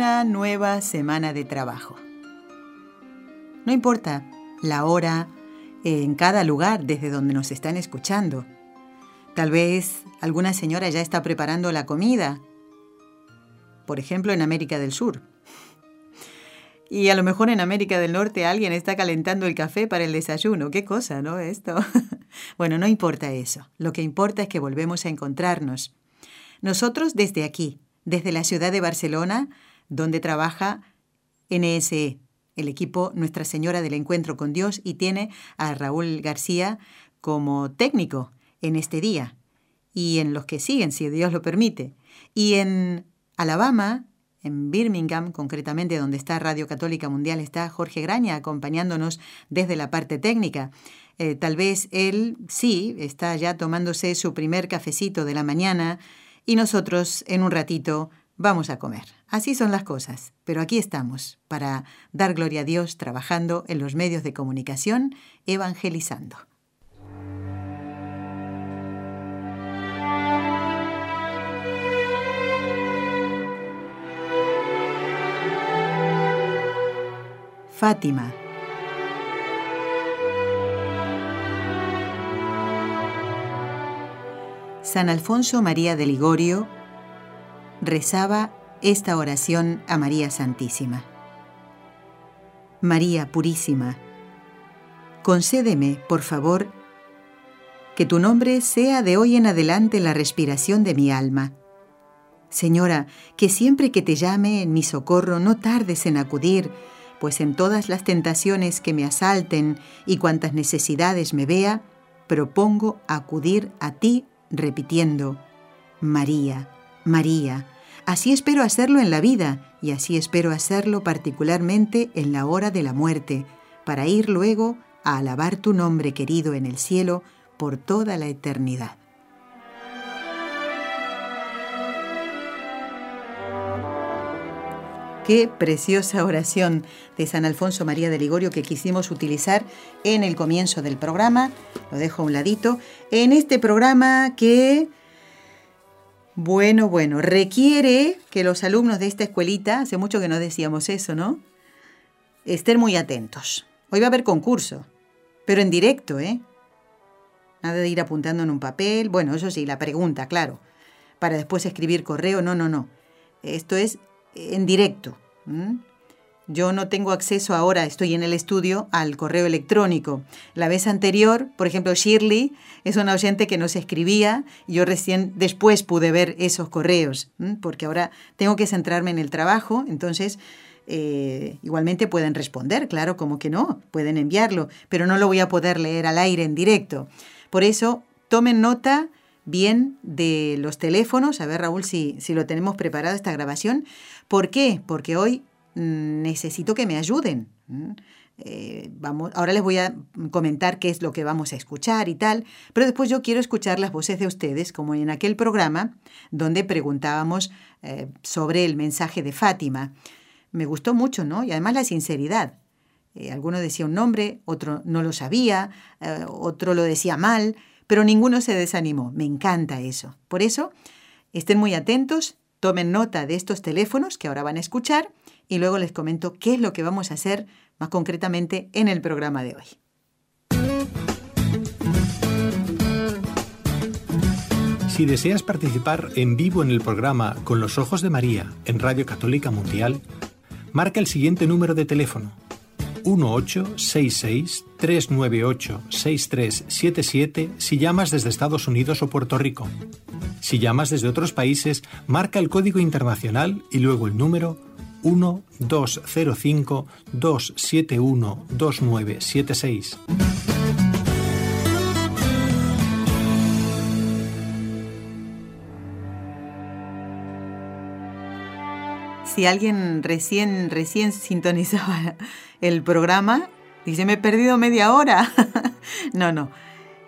Una nueva semana de trabajo. No importa la hora, en cada lugar desde donde nos están escuchando. Tal vez alguna señora ya está preparando la comida, por ejemplo en América del Sur. Y a lo mejor en América del Norte alguien está calentando el café para el desayuno. Qué cosa, ¿no? Esto. bueno, no importa eso. Lo que importa es que volvemos a encontrarnos. Nosotros desde aquí, desde la ciudad de Barcelona, donde trabaja NSE, el equipo Nuestra Señora del Encuentro con Dios, y tiene a Raúl García como técnico en este día y en los que siguen, si Dios lo permite. Y en Alabama, en Birmingham, concretamente donde está Radio Católica Mundial, está Jorge Graña acompañándonos desde la parte técnica. Eh, tal vez él sí está ya tomándose su primer cafecito de la mañana y nosotros en un ratito vamos a comer. Así son las cosas, pero aquí estamos para dar gloria a Dios trabajando en los medios de comunicación, evangelizando. Fátima. San Alfonso María de Ligorio rezaba esta oración a María Santísima. María Purísima, concédeme, por favor, que tu nombre sea de hoy en adelante la respiración de mi alma. Señora, que siempre que te llame en mi socorro no tardes en acudir, pues en todas las tentaciones que me asalten y cuantas necesidades me vea, propongo acudir a ti repitiendo, María, María. Así espero hacerlo en la vida y así espero hacerlo particularmente en la hora de la muerte, para ir luego a alabar tu nombre querido en el cielo por toda la eternidad. Qué preciosa oración de San Alfonso María de Ligorio que quisimos utilizar en el comienzo del programa. Lo dejo a un ladito. En este programa que bueno, bueno, requiere que los alumnos de esta escuelita, hace mucho que no decíamos eso, ¿no? Estén muy atentos. Hoy va a haber concurso, pero en directo, ¿eh? Nada de ir apuntando en un papel. Bueno, eso sí, la pregunta, claro. Para después escribir correo, no, no, no. Esto es en directo. Yo no tengo acceso ahora, estoy en el estudio, al correo electrónico. La vez anterior, por ejemplo, Shirley es una oyente que nos escribía y yo recién después pude ver esos correos, porque ahora tengo que centrarme en el trabajo, entonces eh, igualmente pueden responder, claro, como que no, pueden enviarlo, pero no lo voy a poder leer al aire en directo. Por eso, tomen nota bien de los teléfonos, a ver Raúl si, si lo tenemos preparado esta grabación. ¿Por qué? Porque hoy necesito que me ayuden. Eh, vamos, ahora les voy a comentar qué es lo que vamos a escuchar y tal, pero después yo quiero escuchar las voces de ustedes, como en aquel programa donde preguntábamos eh, sobre el mensaje de Fátima. Me gustó mucho, ¿no? Y además la sinceridad. Eh, alguno decía un nombre, otro no lo sabía, otro lo decía mal, pero ninguno se desanimó. Me encanta eso. Por eso, estén muy atentos, tomen nota de estos teléfonos que ahora van a escuchar y luego les comento qué es lo que vamos a hacer más concretamente en el programa de hoy. Si deseas participar en vivo en el programa Con los Ojos de María en Radio Católica Mundial, marca el siguiente número de teléfono 1866-398-6377 si llamas desde Estados Unidos o Puerto Rico. Si llamas desde otros países, marca el código internacional y luego el número 1205 271 2976. Si alguien recién, recién sintonizaba el programa, dice, me he perdido media hora. no, no.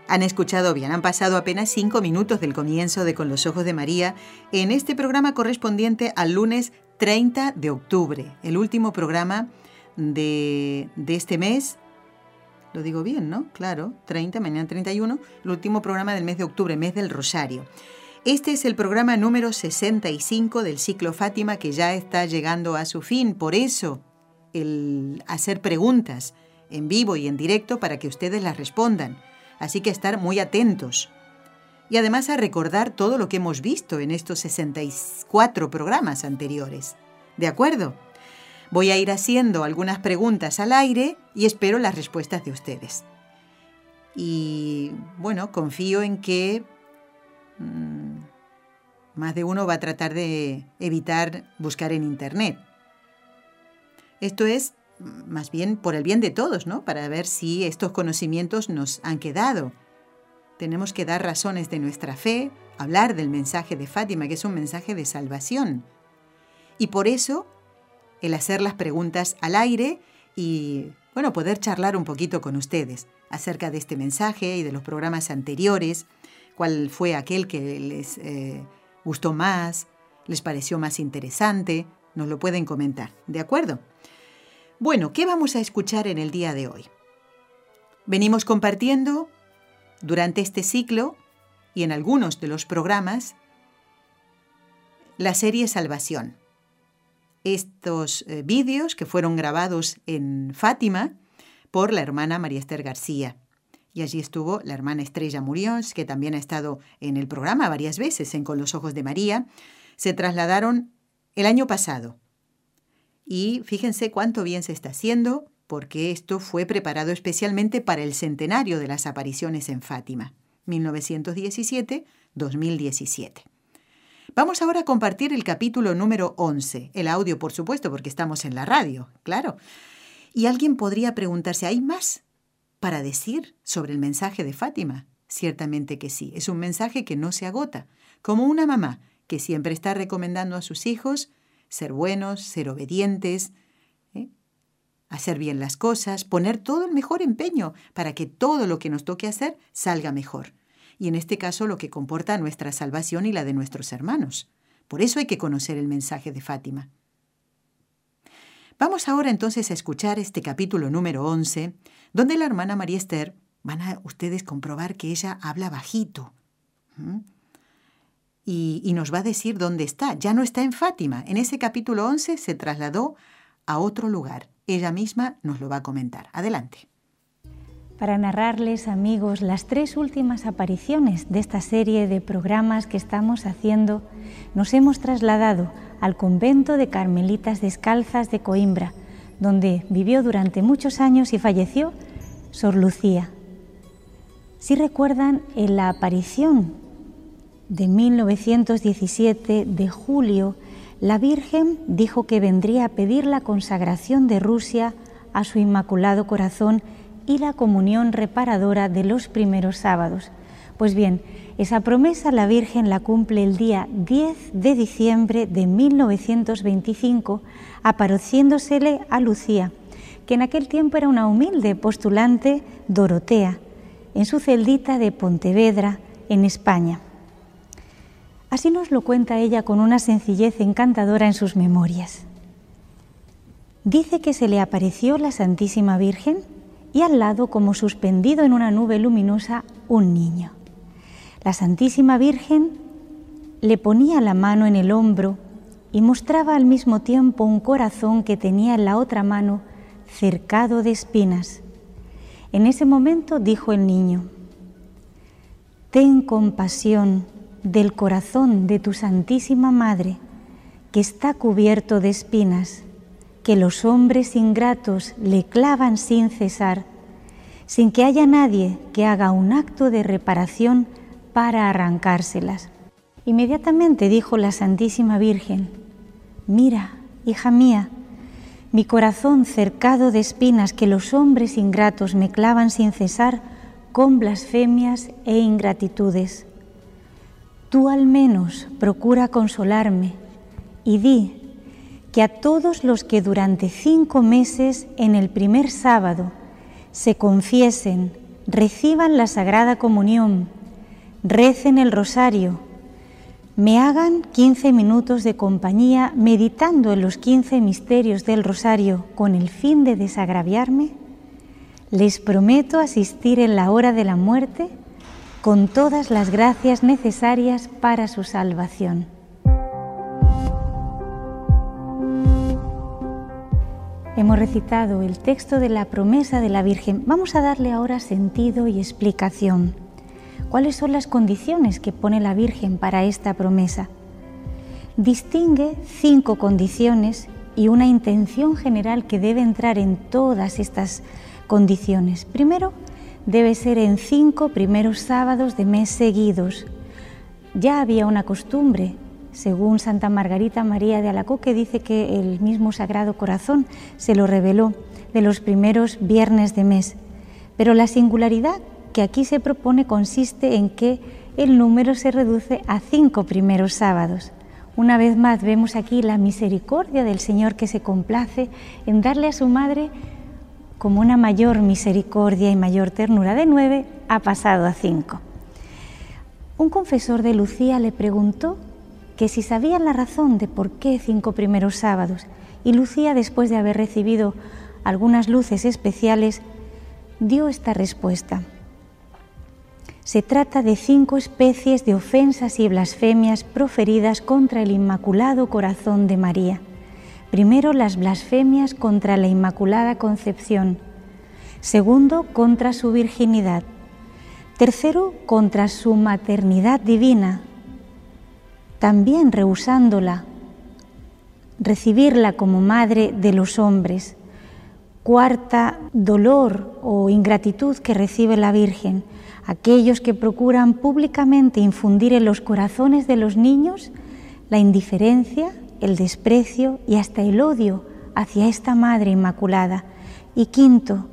Han escuchado bien, han pasado apenas cinco minutos del comienzo de Con los Ojos de María en este programa correspondiente al lunes 30 de octubre, el último programa de, de este mes. Lo digo bien, ¿no? Claro, 30, mañana 31, el último programa del mes de octubre, mes del Rosario. Este es el programa número 65 del ciclo Fátima que ya está llegando a su fin. Por eso, el hacer preguntas en vivo y en directo para que ustedes las respondan así que estar muy atentos. Y además a recordar todo lo que hemos visto en estos 64 programas anteriores. ¿De acuerdo? Voy a ir haciendo algunas preguntas al aire y espero las respuestas de ustedes. Y bueno, confío en que mm, más de uno va a tratar de evitar buscar en Internet. Esto es más bien por el bien de todos, ¿no? Para ver si estos conocimientos nos han quedado. Tenemos que dar razones de nuestra fe, hablar del mensaje de Fátima, que es un mensaje de salvación. Y por eso, el hacer las preguntas al aire y, bueno, poder charlar un poquito con ustedes acerca de este mensaje y de los programas anteriores, cuál fue aquel que les eh, gustó más, les pareció más interesante, nos lo pueden comentar, ¿de acuerdo? Bueno, ¿qué vamos a escuchar en el día de hoy? Venimos compartiendo durante este ciclo y en algunos de los programas la serie Salvación. Estos eh, vídeos que fueron grabados en Fátima por la hermana María Esther García. Y allí estuvo la hermana Estrella Murions, que también ha estado en el programa varias veces en Con los Ojos de María. Se trasladaron el año pasado y fíjense cuánto bien se está haciendo, porque esto fue preparado especialmente para el centenario de las apariciones en Fátima, 1917-2017. Vamos ahora a compartir el capítulo número 11, el audio por supuesto, porque estamos en la radio, claro. Y alguien podría preguntarse, ¿hay más para decir sobre el mensaje de Fátima? Ciertamente que sí, es un mensaje que no se agota, como una mamá que siempre está recomendando a sus hijos ser buenos, ser obedientes. Hacer bien las cosas, poner todo el mejor empeño para que todo lo que nos toque hacer salga mejor. Y en este caso lo que comporta nuestra salvación y la de nuestros hermanos. Por eso hay que conocer el mensaje de Fátima. Vamos ahora entonces a escuchar este capítulo número 11, donde la hermana María Esther, van a ustedes comprobar que ella habla bajito y, nos va a decir dónde está. Ya no está en Fátima. En ese capítulo 11 se trasladó a otro lugar. Ella misma nos lo va a comentar. Adelante. Para narrarles, amigos, las tres últimas apariciones de esta serie de programas que estamos haciendo, nos hemos trasladado al convento de Carmelitas Descalzas de Coimbra, donde vivió durante muchos años y falleció Sor Lucía. Si recuerdan, en la aparición de 1917, de julio, la Virgen dijo que vendría a pedir la consagración de Rusia a su Inmaculado Corazón y la comunión reparadora de los primeros sábados. Pues bien, esa promesa la Virgen la cumple el día 10 de diciembre de 1925, apareciéndosele a Lucía, que en aquel tiempo era una humilde postulante Dorotea, en su celdita de Pontevedra, en España. Así nos lo cuenta ella con una sencillez encantadora en sus memorias. Dice que se le apareció la Santísima Virgen y al lado, como suspendido en una nube luminosa, un niño. La Santísima Virgen le ponía la mano en el hombro y mostraba al mismo tiempo un corazón que tenía en la otra mano cercado de espinas. En ese momento dijo el niño, Ten compasión del corazón de tu Santísima Madre, que está cubierto de espinas, que los hombres ingratos le clavan sin cesar, sin que haya nadie que haga un acto de reparación para arrancárselas. Inmediatamente dijo la Santísima Virgen, mira, hija mía, mi corazón cercado de espinas que los hombres ingratos me clavan sin cesar con blasfemias e ingratitudes Tú al menos procura consolarme y di que a todos los que durante cinco meses en el primer sábado se confiesen, reciban la Sagrada Comunión, recen el rosario, me hagan 15 minutos de compañía meditando en los 15 misterios del rosario con el fin de desagraviarme, les prometo asistir en la hora de la muerte con todas las gracias necesarias para su salvación. Hemos recitado el texto de la promesa de la Virgen. Vamos a darle ahora sentido y explicación. ¿Cuáles son las condiciones que pone la Virgen para esta promesa? Distingue cinco condiciones y una intención general que debe entrar en todas estas condiciones. Primero, debe ser en cinco primeros sábados de mes seguidos. Ya había una costumbre, según Santa Margarita María de Alacoque, dice que el mismo Sagrado Corazón se lo reveló de los primeros viernes de mes. Pero la singularidad que aquí se propone consiste en que el número se reduce a cinco primeros sábados. Una vez más vemos aquí la misericordia del Señor que se complace en darle a su madre como una mayor misericordia y mayor ternura de nueve, ha pasado a cinco. Un confesor de Lucía le preguntó que si sabía la razón de por qué cinco primeros sábados, y Lucía, después de haber recibido algunas luces especiales, dio esta respuesta. Se trata de cinco especies de ofensas y blasfemias proferidas contra el Inmaculado Corazón de María Primero, las blasfemias contra la Inmaculada Concepción. Segundo, contra su virginidad. Tercero, contra su maternidad divina. También rehusándola, recibirla como madre de los hombres. Cuarta, dolor o ingratitud que recibe la Virgen. Aquellos que procuran públicamente infundir en los corazones de los niños la indiferencia, el desprecio y hasta el odio hacia esta Madre Inmaculada. Y quinto,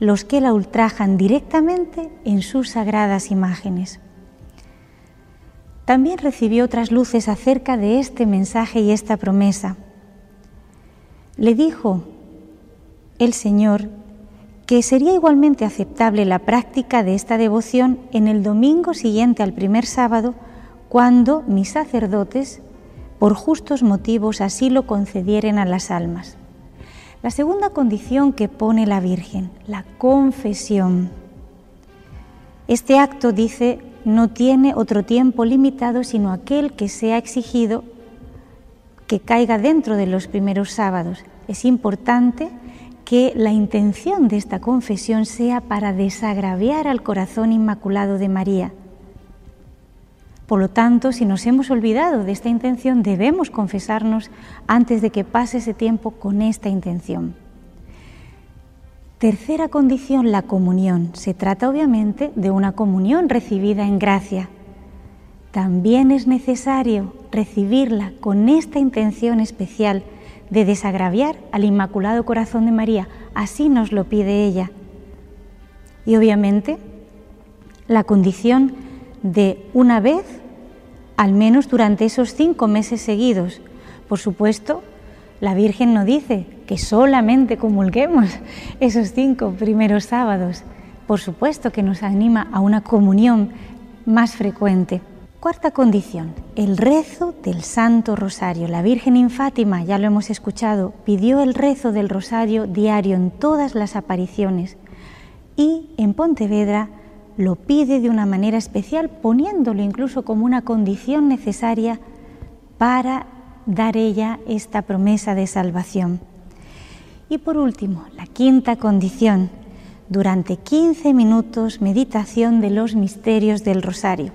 los que la ultrajan directamente en sus sagradas imágenes. También recibió otras luces acerca de este mensaje y esta promesa. Le dijo el Señor que sería igualmente aceptable la práctica de esta devoción en el domingo siguiente al primer sábado, cuando mis sacerdotes por justos motivos así lo concedieren a las almas. La segunda condición que pone la Virgen, la confesión. Este acto, dice, no tiene otro tiempo limitado sino aquel que sea exigido que caiga dentro de los primeros sábados. Es importante que la intención de esta confesión sea para desagraviar al corazón inmaculado de María por lo tanto, si nos hemos olvidado de esta intención, debemos confesarnos antes de que pase ese tiempo con esta intención. Tercera condición, la comunión. Se trata obviamente de una comunión recibida en gracia. También es necesario recibirla con esta intención especial de desagraviar al Inmaculado Corazón de María. Así nos lo pide ella. Y obviamente la condición de una vez, al menos durante esos cinco meses seguidos. Por supuesto, la Virgen no dice que solamente comulguemos esos cinco primeros sábados. Por supuesto que nos anima a una comunión más frecuente. Cuarta condición, el rezo del Santo Rosario. La Virgen en Fátima, ya lo hemos escuchado, pidió el rezo del Rosario diario en todas las apariciones y en Pontevedra lo pide de una manera especial, poniéndolo incluso como una condición necesaria para dar ella esta promesa de salvación. Y por último, la quinta condición, durante 15 minutos meditación de los misterios del rosario.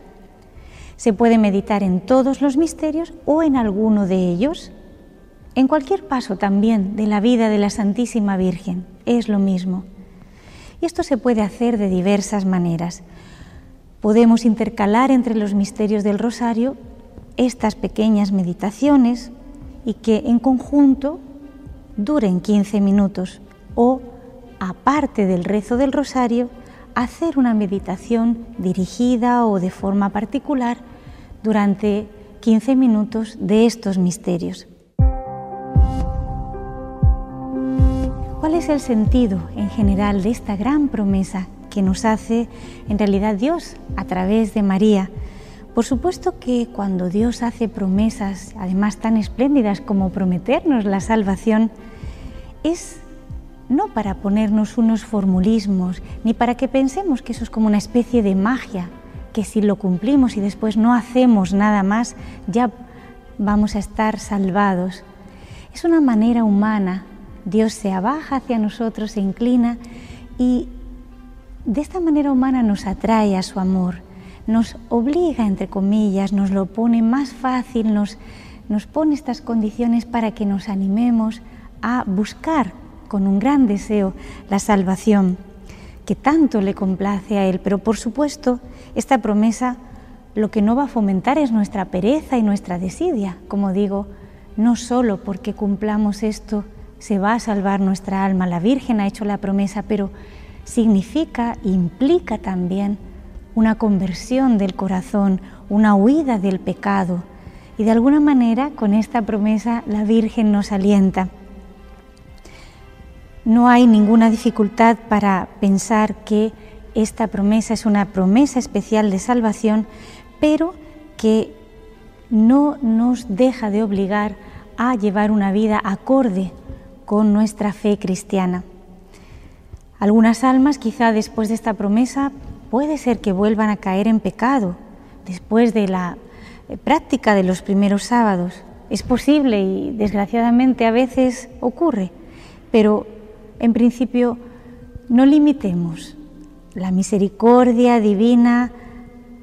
Se puede meditar en todos los misterios o en alguno de ellos. En cualquier paso también de la vida de la Santísima Virgen es lo mismo. Y esto se puede hacer de diversas maneras. Podemos intercalar entre los misterios del rosario estas pequeñas meditaciones y que en conjunto duren 15 minutos o, aparte del rezo del rosario, hacer una meditación dirigida o de forma particular durante 15 minutos de estos misterios. Es el sentido en general de esta gran promesa que nos hace en realidad Dios a través de María? Por supuesto que cuando Dios hace promesas, además tan espléndidas como prometernos la salvación, es no para ponernos unos formulismos, ni para que pensemos que eso es como una especie de magia, que si lo cumplimos y después no hacemos nada más, ya vamos a estar salvados. Es una manera humana. Dios se abaja hacia nosotros, se inclina y de esta manera humana nos atrae a su amor nos obliga, entre comillas, nos lo pone más fácil, nos, nos pone estas condiciones para que nos animemos a buscar con un gran deseo la salvación que tanto le complace a Él. Pero por supuesto, esta promesa lo que no va a fomentar es nuestra pereza y nuestra desidia. Como digo, no solo porque cumplamos esto se va a salvar nuestra alma, la Virgen ha hecho la promesa, pero significa, implica también una conversión del corazón, una huida del pecado. Y de alguna manera con esta promesa la Virgen nos alienta. No hay ninguna dificultad para pensar que esta promesa es una promesa especial de salvación, pero que no nos deja de obligar a llevar una vida acorde nuestra fe cristiana. Algunas almas quizá después de esta promesa puede ser que vuelvan a caer en pecado después de la eh, práctica de los primeros sábados. Es posible y desgraciadamente a veces ocurre, pero en principio no limitemos la misericordia divina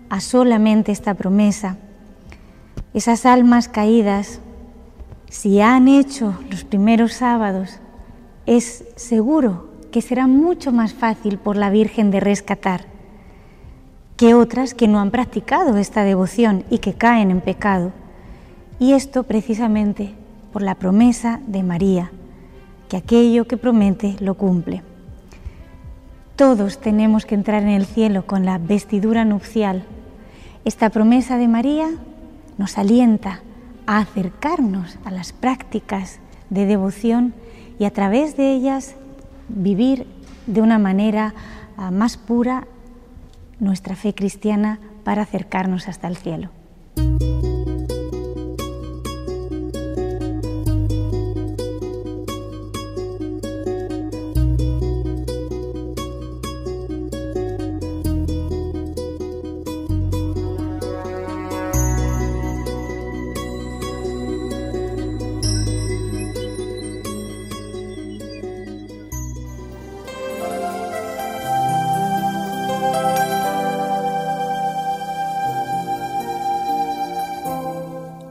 a solamente esta promesa. Esas almas caídas, si han hecho los primeros sábados, es seguro que será mucho más fácil por la Virgen de rescatar que otras que no han practicado esta devoción y que caen en pecado. Y esto precisamente por la promesa de María, que aquello que promete lo cumple. Todos tenemos que entrar en el cielo con la vestidura nupcial. Esta promesa de María nos alienta a acercarnos a las prácticas de devoción y a través de ellas vivir de una manera ah, más pura nuestra fe cristiana para acercarnos hasta el cielo.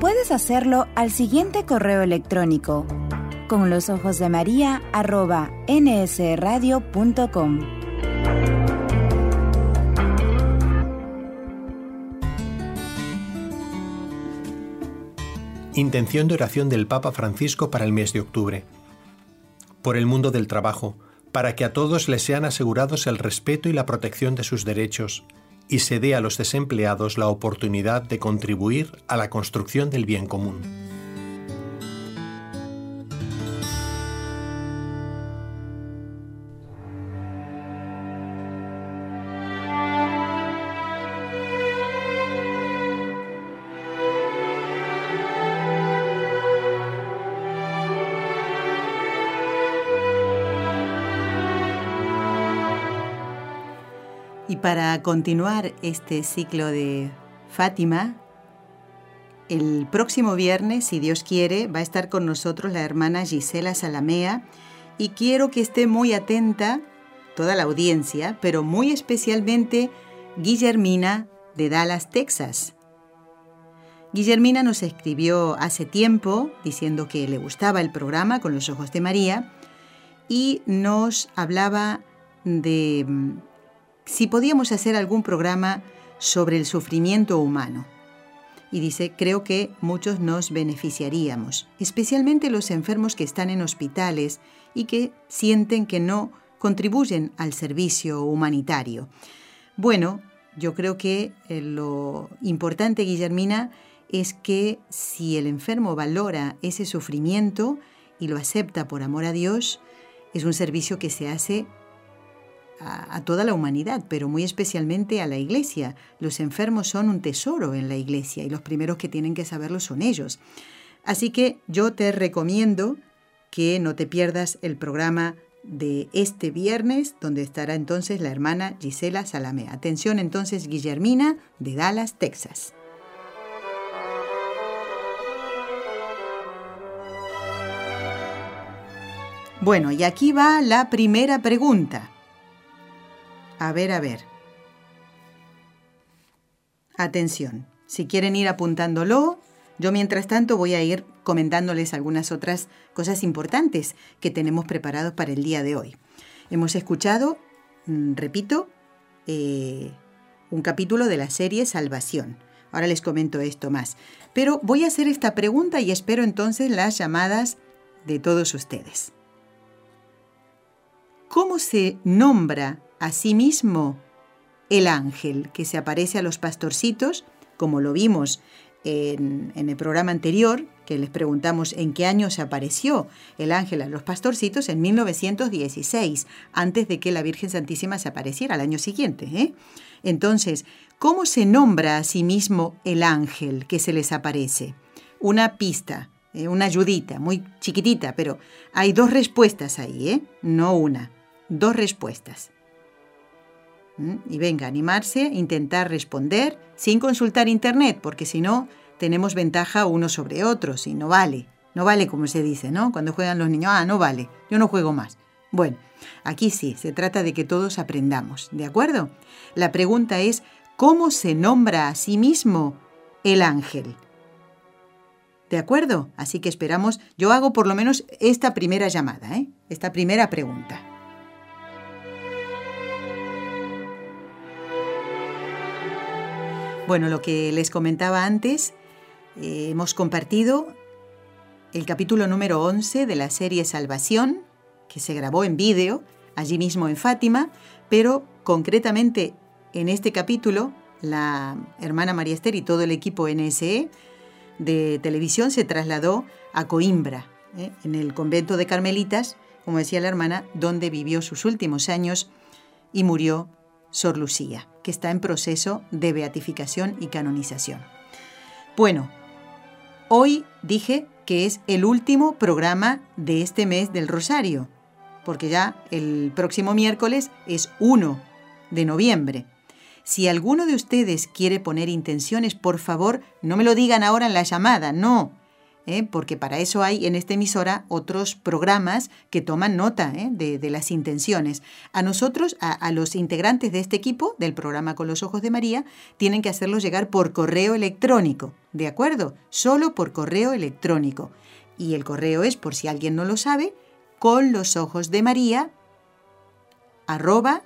Puedes hacerlo al siguiente correo electrónico con los ojos de María arroba nsradio.com. Intención de oración del Papa Francisco para el mes de octubre. Por el mundo del trabajo, para que a todos les sean asegurados el respeto y la protección de sus derechos, y se dé a los desempleados la oportunidad de contribuir a la construcción del bien común. Continuar este ciclo de Fátima, el próximo viernes, si Dios quiere, va a estar con nosotros la hermana Gisela Salamea y quiero que esté muy atenta toda la audiencia, pero muy especialmente Guillermina de Dallas, Texas. Guillermina nos escribió hace tiempo diciendo que le gustaba el programa con los ojos de María y nos hablaba de mm, si podíamos hacer algún programa sobre el sufrimiento humano. Y dice, creo que muchos nos beneficiaríamos, especialmente los enfermos que están en hospitales y que sienten que no contribuyen al servicio humanitario. Bueno, yo creo que eh, lo importante, Guillermina, es que si el enfermo valora ese sufrimiento y lo acepta por amor a Dios, es un servicio que se hace a, toda la humanidad, pero muy especialmente a la iglesia. Los enfermos son un tesoro en la iglesia y los primeros que tienen que saberlo son ellos. Así que yo te recomiendo que no te pierdas el programa de este viernes, donde estará entonces la hermana Gisela Salame. Atención entonces, Guillermina, de Dallas, Texas. Bueno, y aquí va la primera pregunta. A ver, a ver. Atención, si quieren ir apuntándolo, yo mientras tanto voy a ir comentándoles algunas otras cosas importantes que tenemos preparados para el día de hoy. Hemos escuchado, mm, repito, eh, un capítulo de la serie Salvación. Ahora les comento esto más. Pero voy a hacer esta pregunta y espero entonces las llamadas de todos ustedes. ¿Cómo se nombra Asimismo, el ángel que se aparece a los pastorcitos, como lo vimos en, el programa anterior, que les preguntamos en qué año se apareció el ángel a los pastorcitos, en 1916, antes de que la Virgen Santísima se apareciera al año siguiente. ¿eh? Entonces, ¿cómo se nombra a sí mismo el ángel que se les aparece? Una pista, ¿eh? una ayudita, muy chiquitita, pero hay dos respuestas ahí, ¿eh? no una, dos respuestas. Y venga, animarse, intentar responder sin consultar internet, porque si no, tenemos ventaja uno sobre otros y no vale. No vale como se dice, ¿no? Cuando juegan los niños, ah, no vale, yo no juego más. Bueno, aquí sí, se trata de que todos aprendamos, ¿de acuerdo? La pregunta es, ¿cómo se nombra a sí mismo el ángel? ¿De acuerdo? Así que esperamos, yo hago por lo menos esta primera llamada, ¿eh? esta primera pregunta. Bueno, lo que les comentaba antes, eh, hemos compartido el capítulo número 11 de la serie Salvación, que se grabó en vídeo, allí mismo en Fátima, pero concretamente en este capítulo, la hermana María Esther y todo el equipo NSE de televisión se trasladó a Coimbra, ¿eh? en el convento de Carmelitas, como decía la hermana, donde vivió sus últimos años y murió Sor Lucía, que está en proceso de beatificación y canonización. Bueno, hoy dije que es el último programa de este mes del Rosario, porque ya el próximo miércoles es 1 de noviembre. Si alguno de ustedes quiere poner intenciones, por favor, no me lo digan ahora en la llamada, no. ¿Eh? porque para eso hay en esta emisora otros programas que toman nota ¿eh? de, las intenciones. A nosotros, a, los integrantes de este equipo del programa Con los Ojos de María, tienen que hacerlo llegar por correo electrónico, ¿de acuerdo? Solo por correo electrónico. Y el correo es, por si alguien no lo sabe, con los ojos de María arroba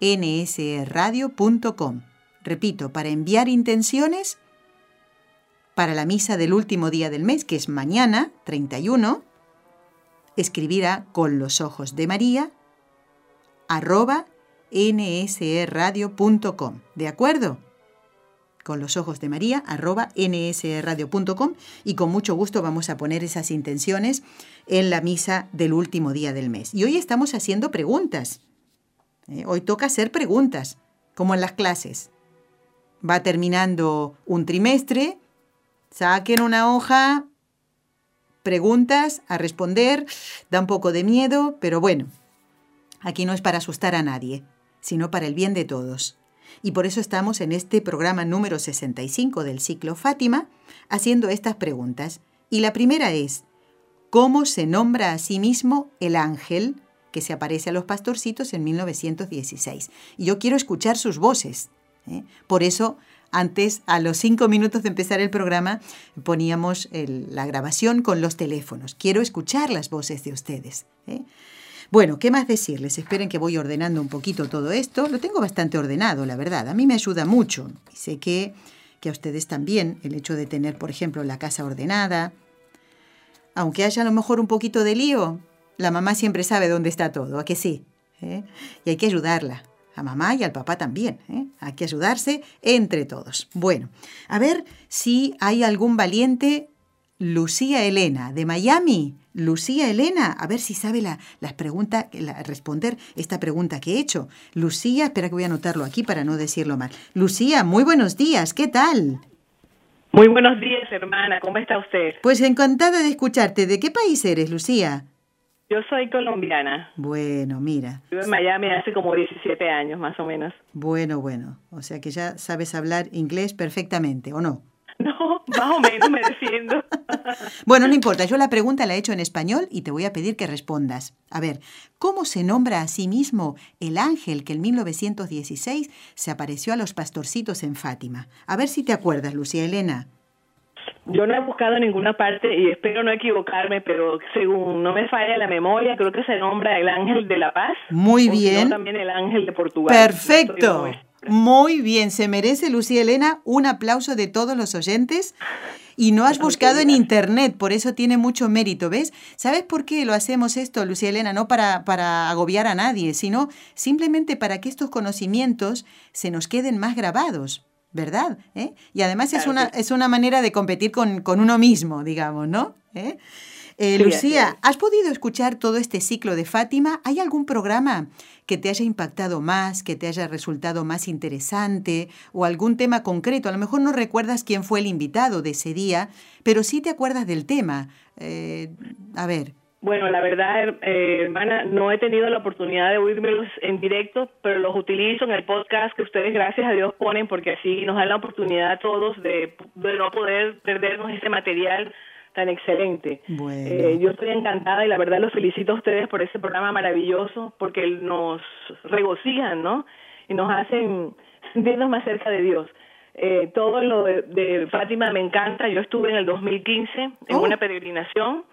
nsradio.com. Repito, para enviar intenciones para la misa del último día del mes, que es mañana, 31, escribirá con los ojos de María arroba nsradio.com. ¿De acuerdo? Con los ojos de María arroba nsradio.com y con mucho gusto vamos a poner esas intenciones en la misa del último día del mes. Y hoy estamos haciendo preguntas. ¿eh? Hoy toca hacer preguntas, como en las clases. Va terminando un trimestre Saquen una hoja, preguntas a responder, da un poco de miedo, pero bueno, aquí no es para asustar a nadie, sino para el bien de todos. Y por eso estamos en este programa número 65 del ciclo Fátima haciendo estas preguntas. Y la primera es, ¿cómo se nombra a sí mismo el ángel que se aparece a los pastorcitos en 1916? Y yo quiero escuchar sus voces. ¿eh? Por eso antes, a los cinco minutos de empezar el programa, poníamos la grabación con los teléfonos. Quiero escuchar las voces de ustedes. ¿eh? Bueno, ¿qué más decirles? Esperen que voy ordenando un poquito todo esto. Lo tengo bastante ordenado, la verdad. A mí me ayuda mucho. Y sé que, que a ustedes también el hecho de tener, por ejemplo, la casa ordenada. Aunque haya a lo mejor un poquito de lío, la mamá siempre sabe dónde está todo, ¿a que sí? ¿Eh? Y hay que ayudarla a mamá y al papá también. ¿eh? Hay que ayudarse entre todos. Bueno, a ver si hay algún valiente. Lucía Elena, de Miami. Lucía Elena, a ver si sabe la, las preguntas, responder esta pregunta que he hecho. Lucía, espera que voy a anotarlo aquí para no decirlo mal. Lucía, muy buenos días, ¿qué tal? Muy buenos días, hermana, ¿cómo está usted? Pues encantada de escucharte. ¿De qué país eres, Lucía? Yo soy colombiana. Bueno, mira. Vivo en Miami hace como 17 años, más o menos. Bueno, bueno. O sea que ya sabes hablar inglés perfectamente, ¿o no? No, más o menos me defiendo. bueno, no importa. Yo la pregunta la he hecho en español y te voy a pedir que respondas. A ver, ¿cómo se nombra a sí mismo el ángel que en 1916 se apareció a los pastorcitos en Fátima? A ver si te acuerdas, Lucía Elena. Yo no he buscado en ninguna parte y espero no equivocarme, pero según no me falla la memoria, creo que se nombra el ángel de la paz. Muy bien. también el ángel de Portugal. Perfecto. Muy bien, se merece Lucía Elena un aplauso de todos los oyentes. Y no has buscado en internet, por eso tiene mucho mérito, ¿ves? ¿Sabes por qué lo hacemos esto, Lucía Elena? No para, para agobiar a nadie, sino simplemente para que estos conocimientos se nos queden más grabados. ¿Verdad? ¿Eh? Y además es, una, es una manera de competir con, uno mismo, digamos, ¿no? ¿Eh? eh Lucía, ¿has podido escuchar todo este ciclo de Fátima? ¿Hay algún programa que te haya impactado más, que te haya resultado más interesante o algún tema concreto? A lo mejor no recuerdas quién fue el invitado de ese día, pero sí te acuerdas del tema. Eh, a ver. Bueno, la verdad, eh, hermana, no he tenido la oportunidad de oírmelos en directo, pero los utilizo en el podcast que ustedes, gracias a Dios, ponen, porque así nos dan la oportunidad a todos de, no poder perdernos ese material tan excelente. Eh, yo estoy encantada y la verdad los felicito a ustedes por ese programa maravilloso, porque nos regocijan, ¿no? Y nos hacen sentirnos más cerca de Dios. Eh, todo lo de, Fátima me encanta. Yo estuve en el 2015 en una peregrinación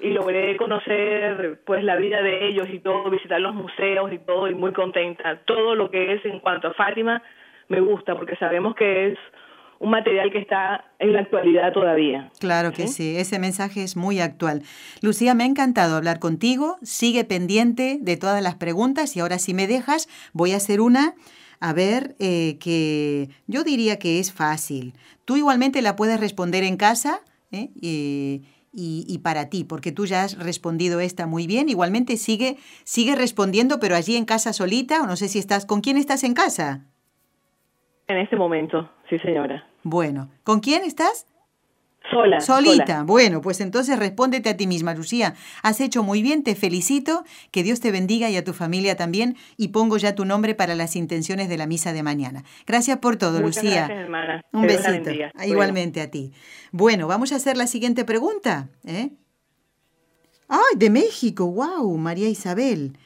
y logré conocer pues la vida de ellos y todo, visitar los museos y todo y muy contenta. Todo lo que es en cuanto a Fátima me gusta porque sabemos que es un material que está en la actualidad todavía. Claro que ¿Sí? ese mensaje es muy actual. Lucía, me ha encantado hablar contigo, sigue pendiente de todas las preguntas y ahora si me dejas voy a hacer una a ver, eh, que yo diría que es fácil. Tú igualmente la puedes responder en casa ¿eh? y, y, para ti, porque tú ya has respondido esta muy bien. Igualmente sigue, sigue respondiendo, pero allí en casa solita, o no sé si estás, ¿con quién estás en casa? En este momento, sí señora. Bueno, ¿con quién estás? Sola. Solita. Bueno, pues entonces respóndete a ti misma, Lucía. Has hecho muy bien, te felicito, que Dios te bendiga y a tu familia también, y pongo ya tu nombre para las intenciones de la misa de mañana. Gracias por todo, Lucía. Gracias, hermana. Un besito. Igualmente a ti. Bueno, vamos a hacer la siguiente pregunta. ¿eh? ¡Ay, de México! ¡Wow! María Isabel.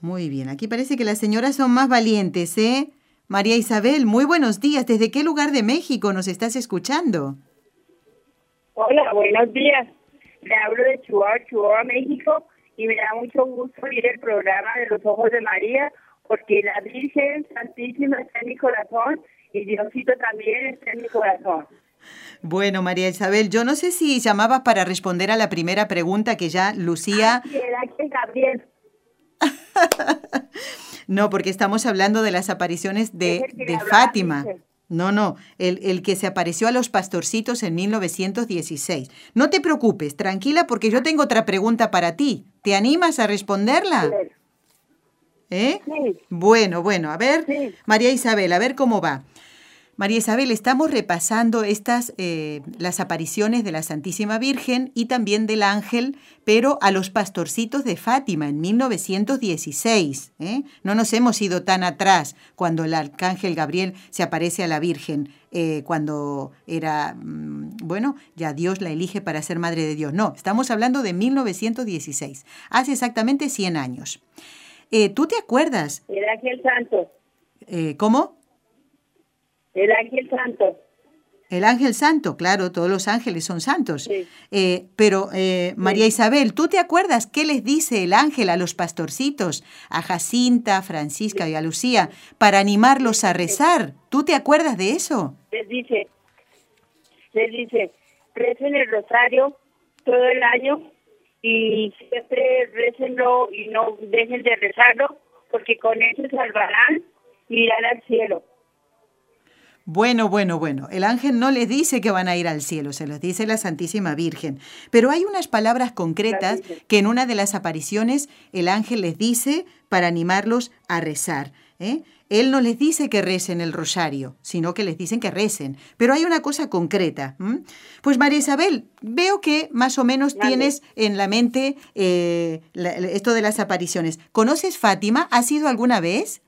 Muy bien, aquí parece que las señoras son más valientes, ¿eh? María Isabel, muy buenos días. ¿Desde qué lugar de México nos estás escuchando? Hola, buenos días. Le hablo de Chihuahua, Chihuahua, México, y me da mucho gusto oír el programa de los Ojos de María, porque la Virgen Santísima está en mi corazón y Diosito también está en mi corazón. Bueno, María Isabel, yo no sé si llamabas para responder a la primera pregunta que ya Lucía... Ah, Gabriel. no, porque estamos hablando de las apariciones de, de Fátima. No, no, el, que se apareció a los pastorcitos en 1916. No te preocupes, tranquila, porque yo tengo otra pregunta para ti. ¿Te animas a responderla? ¿Eh? Bueno, bueno, a ver, María Isabel, a ver cómo va. María Isabel, estamos repasando estas, eh, las apariciones de la Santísima Virgen y también del ángel, pero a los pastorcitos de Fátima en 1916. ¿eh? No nos hemos ido tan atrás cuando el arcángel Gabriel se aparece a la Virgen, eh, cuando era, mm, bueno, ya Dios la elige para ser madre de Dios. No, estamos hablando de 1916, hace exactamente 100 años. ¿Tú te acuerdas? Era aquí el santo. ¿Cómo? El ángel santo. El ángel santo, claro, todos los ángeles son santos. Eh, pero, eh, María Isabel, ¿tú te acuerdas qué les dice el ángel a los pastorcitos, a Jacinta, a Francisca y a Lucía, para animarlos a rezar? ¿Tú te acuerdas de eso? Les dice, les dice, recen el rosario todo el año y siempre recenlo y no dejen de rezarlo, porque con eso salvarán y irán al cielo. Bueno, bueno, bueno. El ángel no les dice que van a ir al cielo, se los dice la Santísima Virgen. Pero hay unas palabras concretas que en una de las apariciones el ángel les dice para animarlos a rezar. ¿eh? Él no les dice que recen el rosario, sino que les dicen que recen. Pero hay una cosa concreta. Pues María Isabel, veo que más o menos tienes en la mente eh, esto de las apariciones. ¿Conoces Fátima? ¿Has ido alguna vez?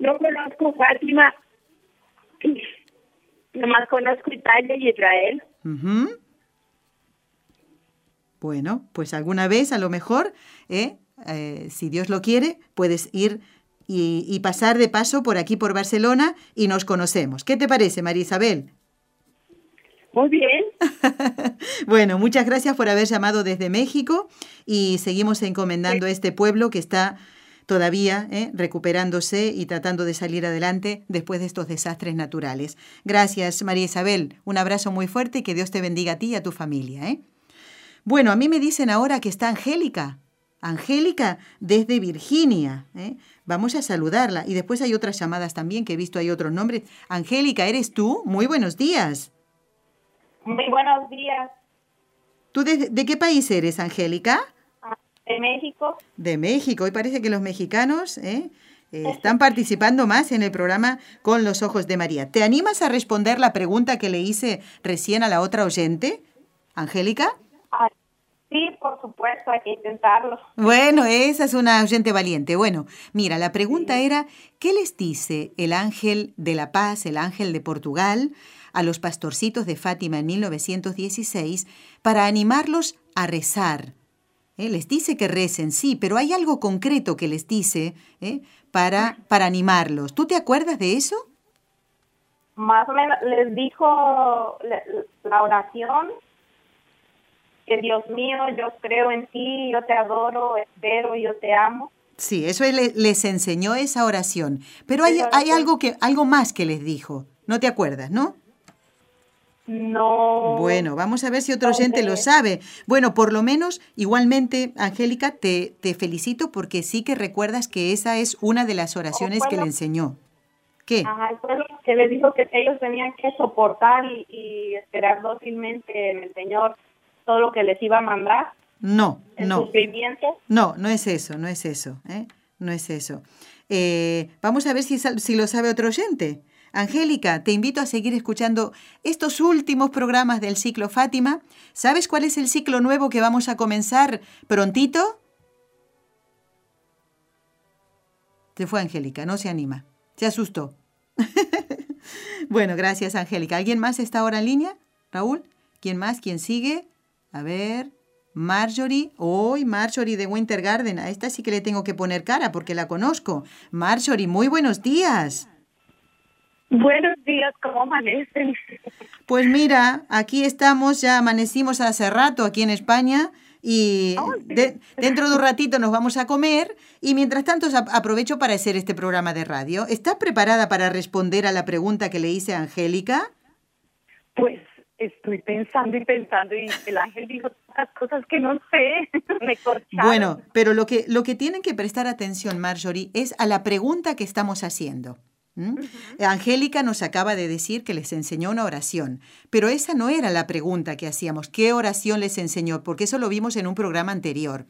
No conozco Fátima, nomás conozco Italia y Israel. Bueno, pues alguna vez a lo mejor, ¿eh? Eh, si Dios lo quiere, puedes ir y, y, pasar de paso por aquí, por Barcelona, y nos conocemos. ¿Qué te parece, María Isabel? Muy bien. bueno, muchas gracias por haber llamado desde México y seguimos encomendando a este pueblo que está todavía ¿eh? recuperándose y tratando de salir adelante después de estos desastres naturales. Gracias, María Isabel. Un abrazo muy fuerte y que Dios te bendiga a ti y a tu familia. ¿eh? Bueno, a mí me dicen ahora que está Angélica. Angélica desde Virginia. ¿eh? Vamos a saludarla. Y después hay otras llamadas también que he visto, hay otros nombres. Angélica, ¿eres tú? Muy buenos días. Muy buenos días. ¿Tú de qué país eres, Angélica? De México. De México. Hoy parece que los mexicanos ¿eh? Eh, están participando más en el programa Con los Ojos de María. ¿Te animas a responder la pregunta que le hice recién a la otra oyente, Angélica? sí, por supuesto, hay que intentarlo. Bueno, esa es una oyente valiente. Bueno, mira, la pregunta era, ¿qué les dice el ángel de la paz, el ángel de Portugal, a los pastorcitos de Fátima en 1916 para animarlos a rezar? ¿Eh? Les dice que recen, sí, pero hay algo concreto que les dice ¿eh? para, para animarlos. ¿Tú te acuerdas de eso? Más o menos les dijo la oración, que Dios mío, yo creo en ti, yo te adoro, espero, yo te amo. Sí, eso les enseñó esa oración. Pero hay, hay algo, que, algo más que les dijo. ¿No te acuerdas, no? No. Bueno, vamos a ver si otro oyente lo sabe. Bueno, por lo menos, igualmente, Angélica, te, te felicito porque sí que recuerdas que esa es una de las oraciones que le enseñó. ¿Qué? Ajá, que le dijo que ellos tenían que soportar y, esperar dócilmente en el Señor todo lo que les iba a mandar. No, no. Sufrimiento. No, no es eso, no es eso, ¿eh? No es eso. Eh, vamos a ver si, si lo sabe otro oyente. Angélica, te invito a seguir escuchando estos últimos programas del ciclo Fátima. ¿Sabes cuál es el ciclo nuevo que vamos a comenzar prontito? Se fue Angélica, no se anima. Se asustó. bueno, gracias Angélica. ¿Alguien más está ahora en línea? Raúl, ¿quién más? ¿Quién sigue? A ver, Marjorie. Hoy Marjorie de Winter Garden. A esta sí que le tengo que poner cara porque la conozco. Marjorie, muy buenos días. Buenos días, ¿cómo amanecen? Pues mira, aquí estamos, ya amanecimos hace rato aquí en España y dentro de un ratito nos vamos a comer y mientras tanto aprovecho para hacer este programa de radio. ¿Estás preparada para responder a la pregunta que le hice a Angélica? Pues estoy pensando y pensando y el ángel dijo tantas cosas que no sé, me cortaron. Bueno, pero lo que, lo que tienen que prestar atención, Marjorie, es a la pregunta que estamos haciendo. ¿Mm? Angélica nos acaba de decir que les enseñó una oración, pero esa no era la pregunta que hacíamos. ¿Qué oración les enseñó? Porque eso lo vimos en un programa anterior.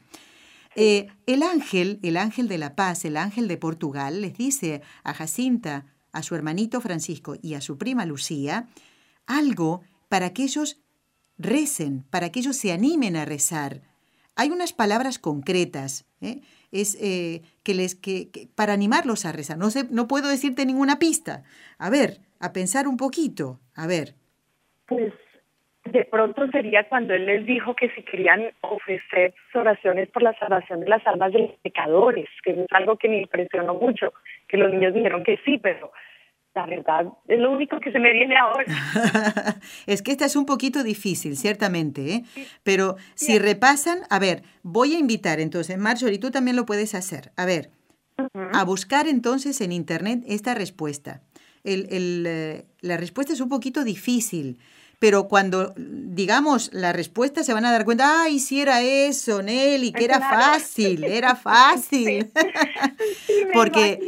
Eh, el ángel, el ángel de la paz, el ángel de Portugal, les dice a Jacinta, a su hermanito Francisco y a su prima Lucía algo para que ellos recen, para que ellos se animen a rezar. Hay unas palabras concretas. ¿eh? Es eh, que les que, para animarlos a rezar. No sé, no puedo decirte ninguna pista. A ver, a pensar un poquito. A ver. Pues de pronto sería cuando él les dijo que si querían ofrecer oraciones por la salvación de las almas de los pecadores, que es algo que me impresionó mucho, que los niños dijeron que sí, pero la verdad, es lo único que se me viene ahora. es que esta es un poquito difícil, ciertamente, ¿eh? Pero si repasan, a ver, voy a invitar entonces, Marjorie, tú también lo puedes hacer. A ver, a buscar entonces en Internet esta respuesta. El, el, eh, la respuesta es un poquito difícil, pero cuando digamos la respuesta se van a dar cuenta, ay, si era eso, Nelly, que era fácil, era fácil. Porque...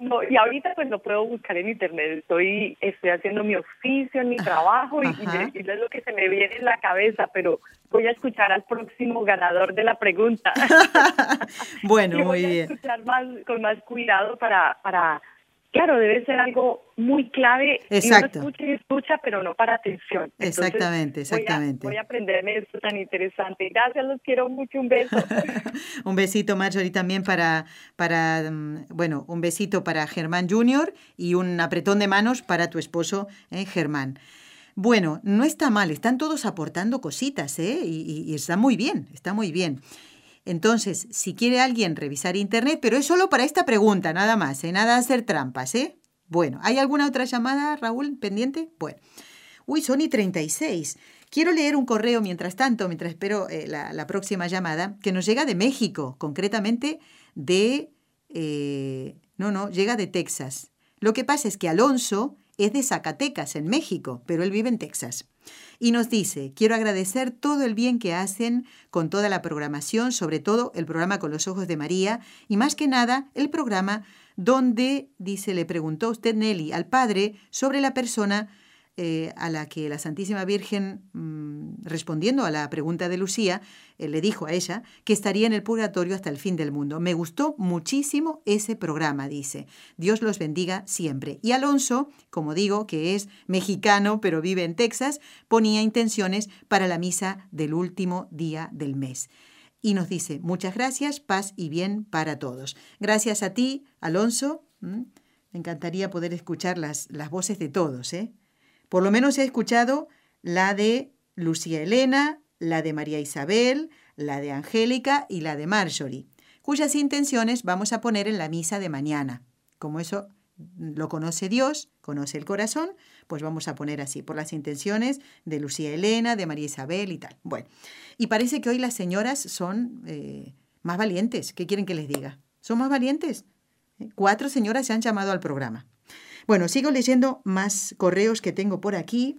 No, y ahorita pues lo puedo buscar en internet. Estoy, estoy haciendo mi oficio, mi trabajo y, y, es lo que se me viene en la cabeza, pero voy a escuchar al próximo ganador de la pregunta. bueno, muy voy bien. A escuchar más, con más cuidado para, para claro, debe ser algo muy clave. Exacto. Y uno escucha y escucha, pero no para atención. exactamente, exactamente. Voy a, aprenderme esto tan interesante. Gracias, los quiero mucho. Un beso. un besito, Marjorie, también para, para, mm, bueno, un besito para Germán Junior y un apretón de manos para tu esposo, eh, Germán. Bueno, no está mal, están todos aportando cositas, ¿eh? Y, y está muy bien, está muy bien. Entonces, si quiere alguien revisar internet, pero es solo para esta pregunta, nada más, ¿eh? nada de hacer trampas, ¿eh? Bueno, ¿hay alguna otra llamada, Raúl, pendiente? Bueno. Uy, Sony 36. Quiero leer un correo mientras tanto, mientras espero eh, la, la, próxima llamada, que nos llega de México, concretamente de... Eh, no, no, llega de Texas. Lo que pasa es que Alonso es de Zacatecas, en México, pero él vive en Texas. Y nos dice, quiero agradecer todo el bien que hacen con toda la programación, sobre todo el programa con los ojos de María, y más que nada el programa donde, dice, le preguntó usted, Nelly, al Padre sobre la persona eh, a la que la Santísima Virgen, mmm, respondiendo a la pregunta de Lucía, eh, le dijo a ella que estaría en el purgatorio hasta el fin del mundo. Me gustó muchísimo ese programa, dice. Dios los bendiga siempre. Y Alonso, como digo, que es mexicano pero vive en Texas, ponía intenciones para la misa del último día del mes. Y nos dice, muchas gracias, paz y bien para todos. Gracias a ti, Alonso. Me encantaría poder escuchar las, las voces de todos, ¿eh? Por lo menos he escuchado la de Lucía Elena, la de María Isabel, la de Angélica y la de Marjorie, cuyas intenciones vamos a poner en la misa de mañana. Como eso lo conoce Dios, conoce el corazón, pues vamos a poner así, por las intenciones de Lucía Elena, de María Isabel y tal. Bueno, y parece que hoy las señoras son eh, más valientes. ¿Qué quieren que les diga? ¿Son más valientes? Cuatro señoras se han llamado al programa. Bueno, sigo leyendo más correos que tengo por aquí.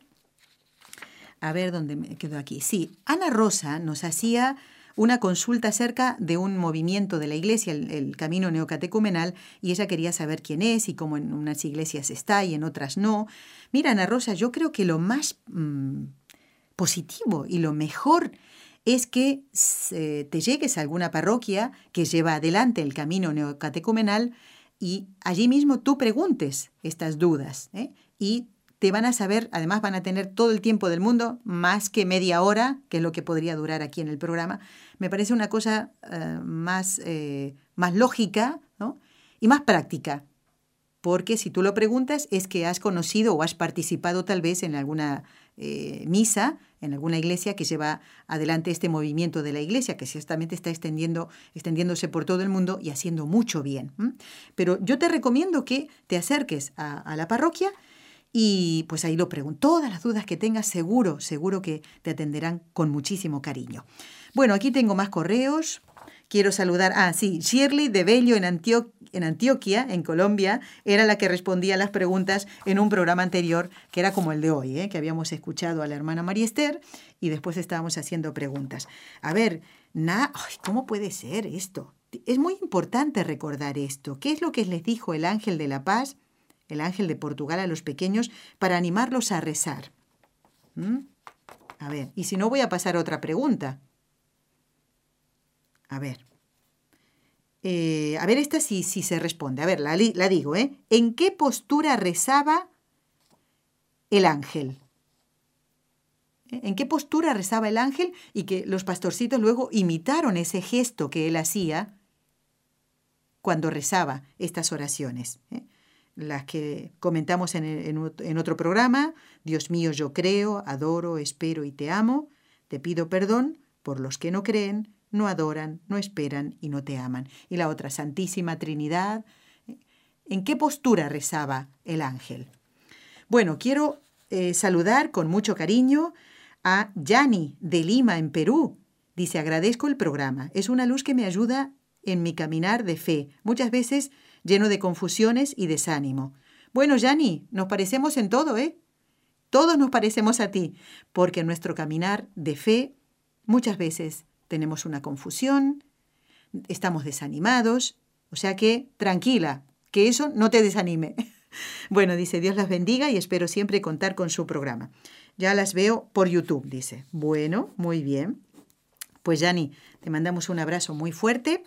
A ver dónde me quedo aquí. Sí, Ana Rosa nos hacía una consulta acerca de un movimiento de la iglesia, el, camino neocatecumenal, y ella quería saber quién es y cómo en unas iglesias está y en otras no. Mira, Ana Rosa, yo creo que lo más mmm, positivo y lo mejor es que te llegues a alguna parroquia que lleva adelante el camino neocatecumenal y allí mismo tú preguntes estas dudas ¿eh? y te van a saber, además van a tener todo el tiempo del mundo, más que media hora, que es lo que podría durar aquí en el programa. Me parece una cosa uh, más, eh, más lógica ¿no? y más práctica, porque si tú lo preguntas es que has conocido o has participado tal vez en alguna eh, misa, en alguna iglesia que lleva adelante este movimiento de la iglesia, que ciertamente está extendiéndose por todo el mundo y haciendo mucho bien. Pero yo te recomiendo que te acerques a, a la parroquia y pues ahí lo pregunto. Todas las dudas que tengas, seguro, seguro que te atenderán con muchísimo cariño. Bueno, aquí tengo más correos. Quiero saludar, ah, sí, Shirley de Bello en, Antio en Antioquia, en Colombia, era la que respondía las preguntas en un programa anterior, que era como el de hoy, ¿eh? que habíamos escuchado a la hermana María Esther y después estábamos haciendo preguntas. A ver, na ¿cómo puede ser esto? Es muy importante recordar esto. ¿Qué es lo que les dijo el ángel de la paz, el ángel de Portugal a los pequeños, para animarlos a rezar? ¿Mm? A ver, y si no voy a pasar a otra pregunta. A ver. Eh, a ver, esta sí, sí se responde. A ver, la, la digo, ¿eh? ¿En qué postura rezaba el ángel? ¿En qué postura rezaba el ángel? Y que los pastorcitos luego imitaron ese gesto que él hacía cuando rezaba estas oraciones. ¿eh? Las que comentamos en, en, en otro programa. Dios mío, yo creo, adoro, espero y te amo. Te pido perdón por los que no creen, no adoran, no esperan y no te aman. Y la otra, Santísima Trinidad. ¿En qué postura rezaba el ángel? Bueno, quiero eh, saludar con mucho cariño a Yani de Lima, en Perú. Dice, agradezco el programa. Es una luz que me ayuda en mi caminar de fe, muchas veces lleno de confusiones y desánimo. Bueno, Yani, nos parecemos en todo, ¿eh? Todos nos parecemos a ti, porque nuestro caminar de fe muchas veces tenemos una confusión, estamos desanimados, o sea que tranquila, que eso no te desanime. Bueno, dice, Dios las bendiga y espero siempre contar con su programa. Ya las veo por YouTube, dice. Bueno, muy bien. Pues Yani, te mandamos un abrazo muy fuerte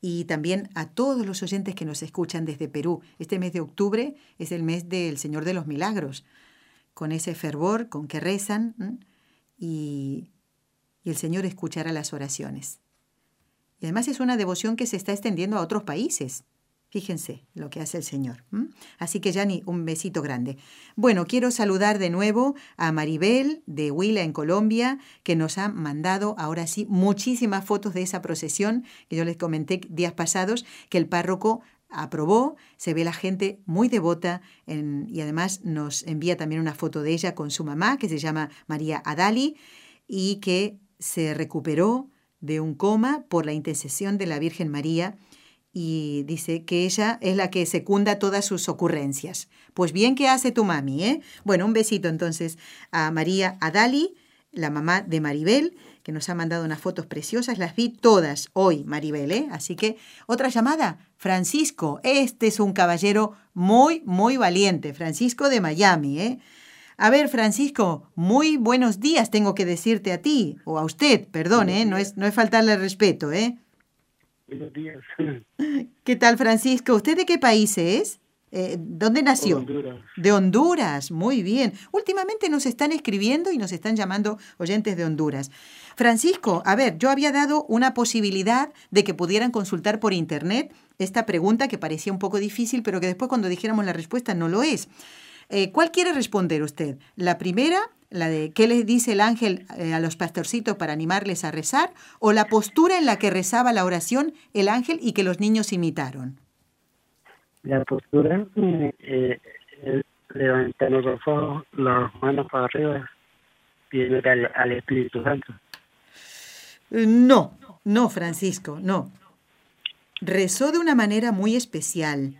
y también a todos los oyentes que nos escuchan desde Perú. Este mes de octubre es el mes del Señor de los Milagros, con ese fervor con que rezan y, el Señor escuchará las oraciones. Y además es una devoción que se está extendiendo a otros países. Fíjense lo que hace el Señor. Así que, Yani, un besito grande. Bueno, quiero saludar de nuevo a Maribel de Huila, en Colombia, que nos ha mandado ahora sí muchísimas fotos de esa procesión que yo les comenté días pasados, que el párroco aprobó, se ve la gente muy devota y además nos envía también una foto de ella con su mamá, que se llama María Adali, y que se recuperó de un coma por la intercesión de la Virgen María y dice que ella es la que secunda todas sus ocurrencias. Pues bien, ¿qué hace tu mami? Eh? Bueno, un besito entonces a María Adali, la mamá de Maribel, que nos ha mandado unas fotos preciosas. Las vi todas hoy, Maribel. ¿eh? Así que, otra llamada, Francisco. Este es un caballero muy, muy valiente. Francisco de Miami. ¿eh? A ver, Francisco, muy buenos días tengo que decirte a ti, o a usted, perdón, ¿eh? no, es, no es faltarle respeto. ¿eh? Buenos días. ¿Qué tal, Francisco? ¿Usted de qué país es? Eh, ¿Dónde nació? Honduras. De Honduras, muy bien. Últimamente nos están escribiendo y nos están llamando oyentes de Honduras. Francisco, a ver, yo había dado una posibilidad de que pudieran consultar por internet esta pregunta que parecía un poco difícil, pero que después cuando dijéramos la respuesta no lo es. Eh, ¿Cuál quiere responder usted? ¿La primera la de qué les dice el ángel eh, a los pastorcitos para animarles a rezar, o la postura en la que rezaba la oración el ángel y que los niños imitaron. La postura, eh, eh levantando los ojos, las manos para arriba, pidiendo al, al Espíritu Santo. No, no, Francisco, no. Rezó de una manera muy especial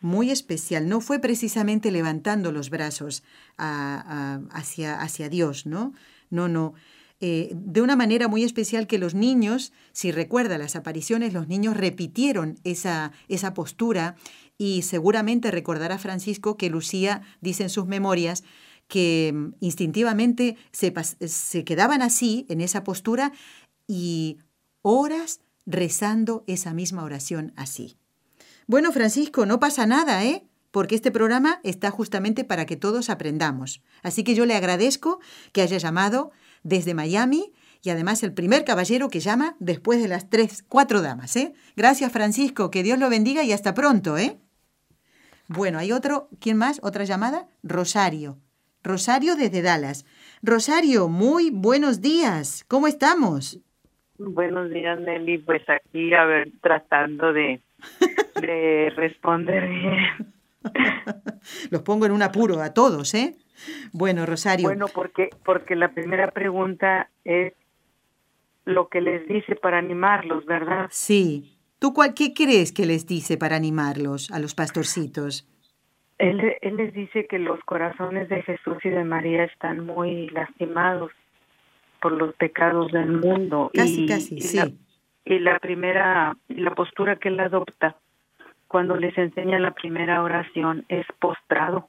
muy especial. No fue precisamente levantando los brazos hacia, hacia Dios, ¿no? No, no. Eh, de una manera muy especial que los niños, si recuerda las apariciones, los niños repitieron esa, esa postura y seguramente recordará Francisco que Lucía dice en sus memorias que mm, instintivamente se, se quedaban así, en esa postura, y horas rezando esa misma oración así. Bueno, Francisco, no pasa nada, ¿eh? Porque este programa está justamente para que todos aprendamos. Así que yo le agradezco que haya llamado desde Miami y además el primer caballero que llama después de las tres, cuatro damas, ¿eh? Gracias, Francisco, que Dios lo bendiga y hasta pronto, ¿eh? Bueno, hay otro, ¿quién más? ¿Otra llamada? Rosario. Rosario desde Dallas. Rosario, muy buenos días. ¿Cómo estamos? Buenos días, Nelly. Pues aquí, a ver, tratando de de responder bien. Los pongo en un apuro a todos, ¿eh? Bueno, Rosario. Bueno, porque, porque la primera pregunta es lo que les dice para animarlos, ¿verdad? Sí. ¿Tú cuál, qué crees que les dice para animarlos a los pastorcitos? Él, él les dice que los corazones de Jesús y de María están muy lastimados por los pecados del mundo. Casi, casi, sí y la primera, la postura que él adopta cuando les enseña la primera oración es postrado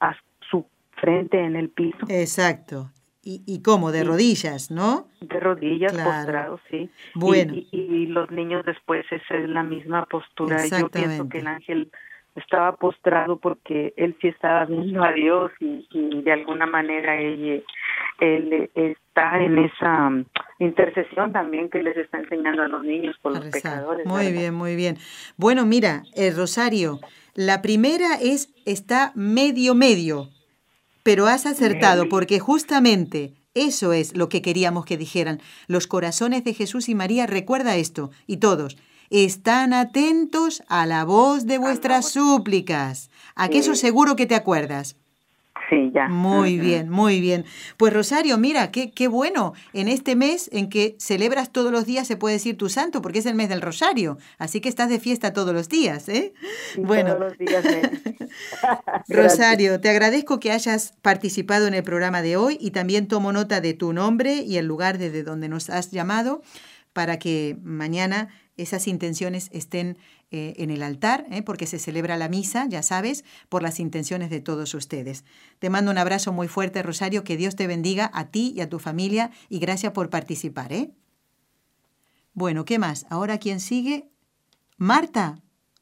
a su frente en el piso. Exacto. ¿Y, y cómo? De rodillas, ¿no? De rodillas, postrado, sí. Bueno. Y, los niños después esa es la misma postura. Yo pienso que el ángel estaba postrado porque él sí estaba viendo a Dios y, y de alguna manera ella él está en esa um, intercesión también que les está enseñando a los niños por los pecadores. Muy bien, muy bien. Bueno, mira, el Rosario, la primera es está medio medio, pero has acertado porque justamente eso es lo que queríamos que dijeran. Los corazones de Jesús y María, recuerda esto, y todos, están atentos a la voz de vuestras súplicas. ¿A qué eso seguro que te acuerdas? Sí, ya. Muy bien, muy bien. Pues Rosario, mira, qué, qué bueno en este mes en que celebras todos los días, se puede decir tu santo, porque es el mes del Rosario. Así que estás de fiesta todos los días, ¿eh? bueno. Todos los días. Rosario, te agradezco que hayas participado en el programa de hoy y también tomo nota de tu nombre y el lugar desde donde nos has llamado para que mañana esas intenciones estén eh, en el altar, ¿eh? porque se celebra la misa, ya sabes, por las intenciones de todos ustedes. Te mando un abrazo muy fuerte, Rosario, que Dios te bendiga a ti y a tu familia y gracias por participar. ¿eh? Bueno, ¿qué más? Ahora, ¿quién sigue? Marta.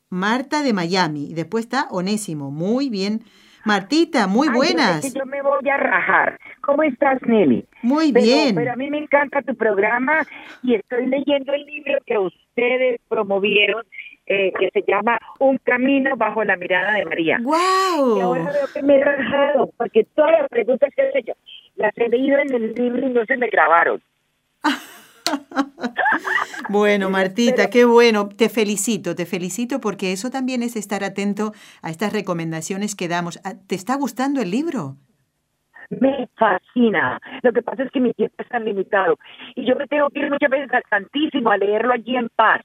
Marta de Miami. Y después está Onésimo. Muy bien. Martita, muy buenas. yo me voy a rajar. ¿Cómo estás, Nelly? Muy bien. Pero a mí me encanta tu programa y estoy leyendo el libro que ustedes promovieron eh, que se llama Un camino bajo la mirada de María. ¡Wow! Y ahora veo que me he rajado, porque todas las preguntas que he hecho las he leído en el libro y no se me grabaron. bueno, Martita, qué bueno. Te felicito, te felicito porque eso también es estar atento a estas recomendaciones que damos. Ah, ¿Te está gustando el libro? Me fascina. Lo que pasa es que mi tiempo es tan limitado. Y yo me tengo que ir muchas veces al Santísimo a leerlo allí en paz.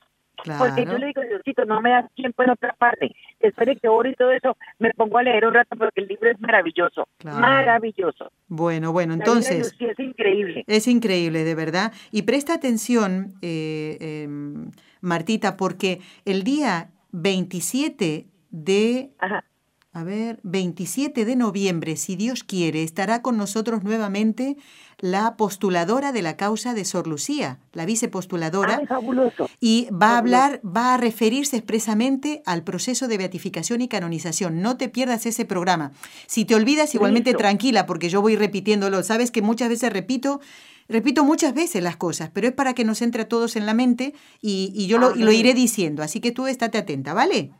Porque yo le digo, Diosito, no me das tiempo en otra parte. Espere que oro y todo eso, me pongo a leer un rato porque el libro es maravilloso. Maravilloso. Bueno, bueno, entonces. es increíble. Es increíble, de verdad. Y presta atención, eh, em, Martita, porque el día 27 de. A ver, 27 de noviembre, si Dios quiere, estará con nosotros nuevamente la postuladora de la causa de Sor Lucía, la vicepostuladora. fabuloso. Y va a hablar, va a referirse expresamente al proceso de beatificación y canonización. No te pierdas ese programa. Si te olvidas, igualmente tranquila, porque yo voy repitiéndolo. Sabes que muchas veces repito repito muchas veces las cosas, pero es para que nos entre a todos en la mente y, yo lo, lo, iré diciendo. Así que tú estate atenta, ¿vale?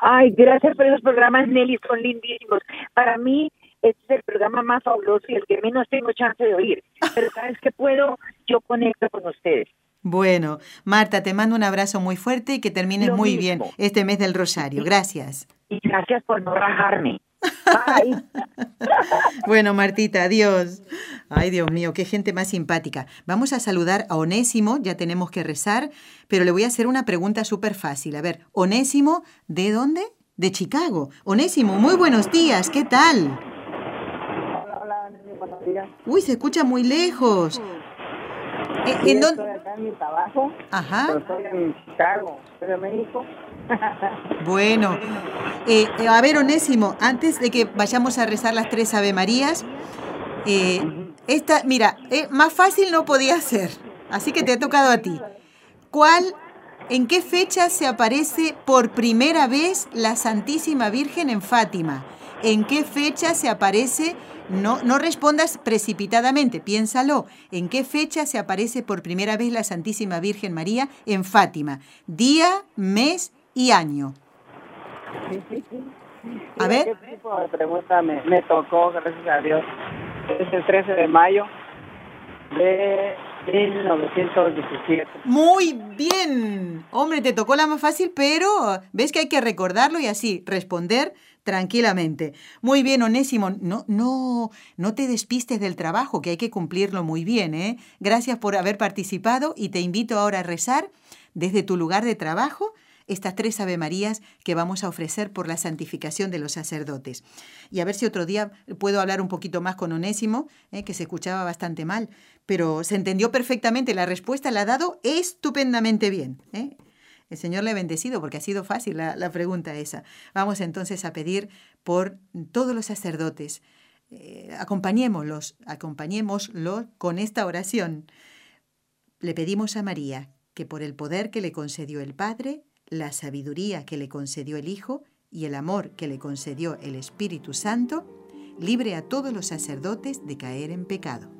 Ay, gracias por esos programas, Nelly, son lindísimos. Para mí, este es el programa más fabuloso y el que menos tengo chance de oír. Pero cada vez que puedo, yo conecto con ustedes. Bueno, Marta, te mando un abrazo muy fuerte y que termines muy bien este mes del Rosario. Gracias. Y gracias por no rajarme. bueno, Martita, adiós. Ay, Dios mío, qué gente más simpática. Vamos a saludar a Onésimo, ya tenemos que rezar, pero le voy a hacer una pregunta súper fácil. A ver, Onésimo, ¿de dónde? De Chicago. Onésimo, muy buenos días, ¿qué tal? Hola, hola, buenos días. Uy, se escucha muy lejos. ¿En dónde? Estoy acá en mi trabajo. Ajá. Pero estoy en Chicago, estoy en México. Bueno, eh, eh, a ver, Onésimo, antes de que vayamos a rezar las tres Ave Marías, eh, esta, mira, más fácil no podía ser, así que te ha tocado a ti. ¿Cuál, en qué fecha se aparece por primera vez la Santísima Virgen en Fátima? ¿En qué fecha se aparece no, no respondas precipitadamente, piénsalo. ¿En qué fecha se aparece por primera vez la Santísima Virgen María en Fátima? Día, mes y año. A ver. ¿Qué tipo de pregunta me, tocó, gracias a Dios? Es el 13 de mayo de 1917. Muy bien. Hombre, te tocó la más fácil, pero ves que hay que recordarlo y así responder tranquilamente. Muy bien, Onésimo, no, no, no te despistes del trabajo, que hay que cumplirlo muy bien, ¿eh? Gracias por haber participado y te invito ahora a rezar desde tu lugar de trabajo estas tres Ave Marías que vamos a ofrecer por la santificación de los sacerdotes. Y a ver si otro día puedo hablar un poquito más con Onésimo, ¿eh? que se escuchaba bastante mal, pero se entendió perfectamente, la respuesta la ha dado estupendamente bien. ¿eh? El Señor le ha bendecido porque ha sido fácil la, pregunta esa. Vamos entonces a pedir por todos los sacerdotes. Eh, acompañémoslos, acompañémoslos con esta oración. Le pedimos a María que por el poder que le concedió el Padre, la sabiduría que le concedió el Hijo y el amor que le concedió el Espíritu Santo, libre a todos los sacerdotes de caer en pecado.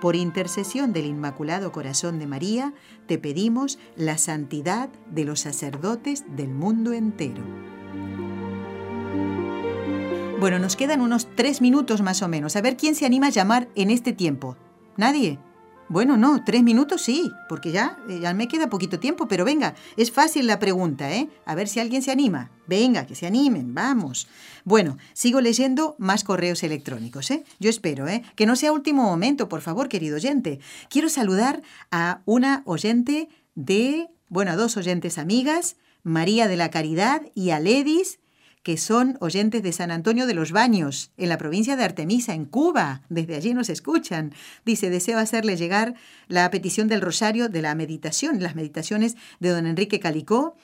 por intercesión del Inmaculado Corazón de María, te pedimos la santidad de los sacerdotes del mundo entero. Bueno, nos quedan unos tres minutos más o menos. A ver quién se anima a llamar en este tiempo. ¿Nadie? Bueno, no, tres minutos sí, porque ya, eh, ya me queda poquito tiempo, pero venga, es fácil la pregunta, ¿eh? A ver si alguien se anima. Venga, que se animen, vamos. Bueno, sigo leyendo más correos electrónicos, ¿eh? Yo espero, ¿eh? Que no sea último momento, por favor, querido oyente. Quiero saludar a una oyente de, bueno, a dos oyentes amigas, María de la Caridad y a Ledis, que son oyentes de San Antonio de los Baños, en la provincia de Artemisa, en Cuba. Desde allí nos escuchan. Dice, deseo hacerle llegar la petición del rosario de la meditación, las meditaciones de don Enrique Calicó.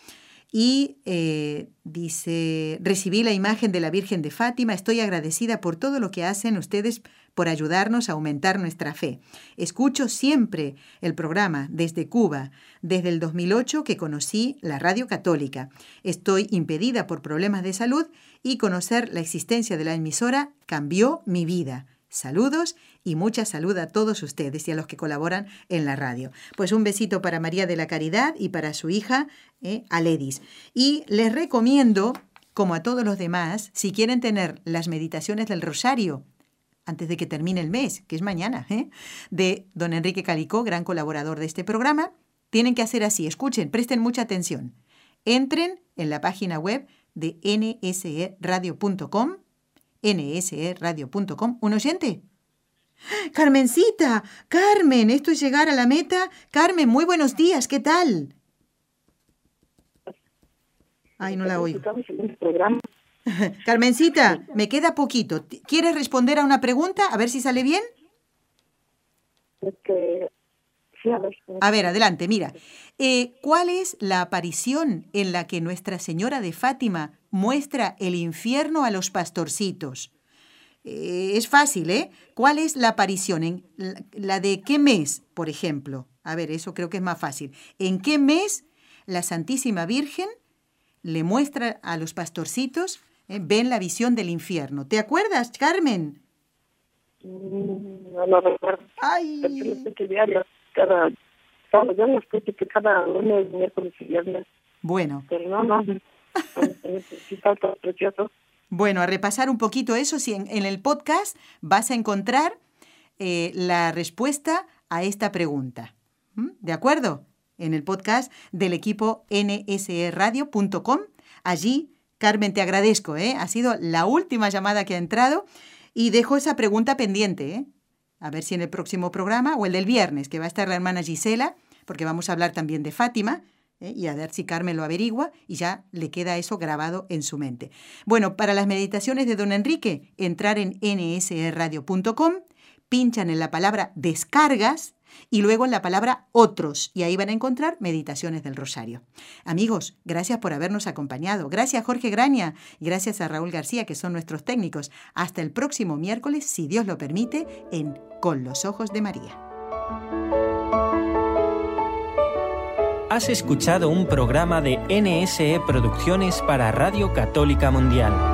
Y eh, dice, recibí la imagen de la Virgen de Fátima, estoy agradecida por todo lo que hacen ustedes por ayudarnos a aumentar nuestra fe. Escucho siempre el programa desde Cuba, desde el 2008 que conocí la radio católica. Estoy impedida por problemas de salud y conocer la existencia de la emisora cambió mi vida. Saludos y mucha salud a todos ustedes y a los que colaboran en la radio. Pues un besito para María de la Caridad y para su hija, eh, Aledis. Y les recomiendo, como a todos los demás, si quieren tener las meditaciones del Rosario antes de que termine el mes, que es mañana, ¿eh? de don Enrique Calicó, gran colaborador de este programa, tienen que hacer así. Escuchen, presten mucha atención. Entren en la página web de nseradio.com nsradio.com. ¿Un oyente? Carmencita, Carmen, esto es llegar a la meta. Carmen, muy buenos días, ¿qué tal? Ay, no la oigo. Carmencita, me queda poquito. ¿Quieres responder a una pregunta? A ver si sale bien. a, ver. adelante, mira. Eh, ¿Cuál es la aparición en la que Nuestra Señora de Fátima muestra el infierno a los pastorcitos? Eh, es fácil, ¿eh? ¿Cuál es la aparición? ¿En la de qué mes, por ejemplo? A ver, eso creo que es más fácil. ¿En qué mes la Santísima Virgen le muestra a los pastorcitos ¿eh? ven la visión del infierno. ¿Te acuerdas, Carmen? No lo recuerdo. Ay. cada, cada lunes, miércoles y viernes. Bueno. Pero no, no. precioso. Bueno, a repasar un poquito eso, si en, el podcast vas a encontrar eh, la respuesta a esta pregunta. ¿Mm? ¿De acuerdo? En el podcast del equipo nsradio.com. Allí Carmen, te agradezco, ¿eh? Ha sido la última llamada que ha entrado y dejo esa pregunta pendiente, ¿eh? A ver si en el próximo programa o el del viernes, que va a estar la hermana Gisela, porque vamos a hablar también de Fátima, ¿eh? y a ver si Carmen lo averigua y ya le queda eso grabado en su mente. Bueno, para las meditaciones de don Enrique, entrar en nsradio.com, pinchan en la palabra descargas y luego en la palabra otros, y ahí van a encontrar meditaciones del rosario. Amigos, gracias por habernos acompañado. Gracias Jorge Graña gracias a Raúl García, que son nuestros técnicos. Hasta el próximo miércoles, si Dios lo permite, en Con los Ojos de María. Has escuchado un programa de NSE Producciones para Radio Católica Mundial.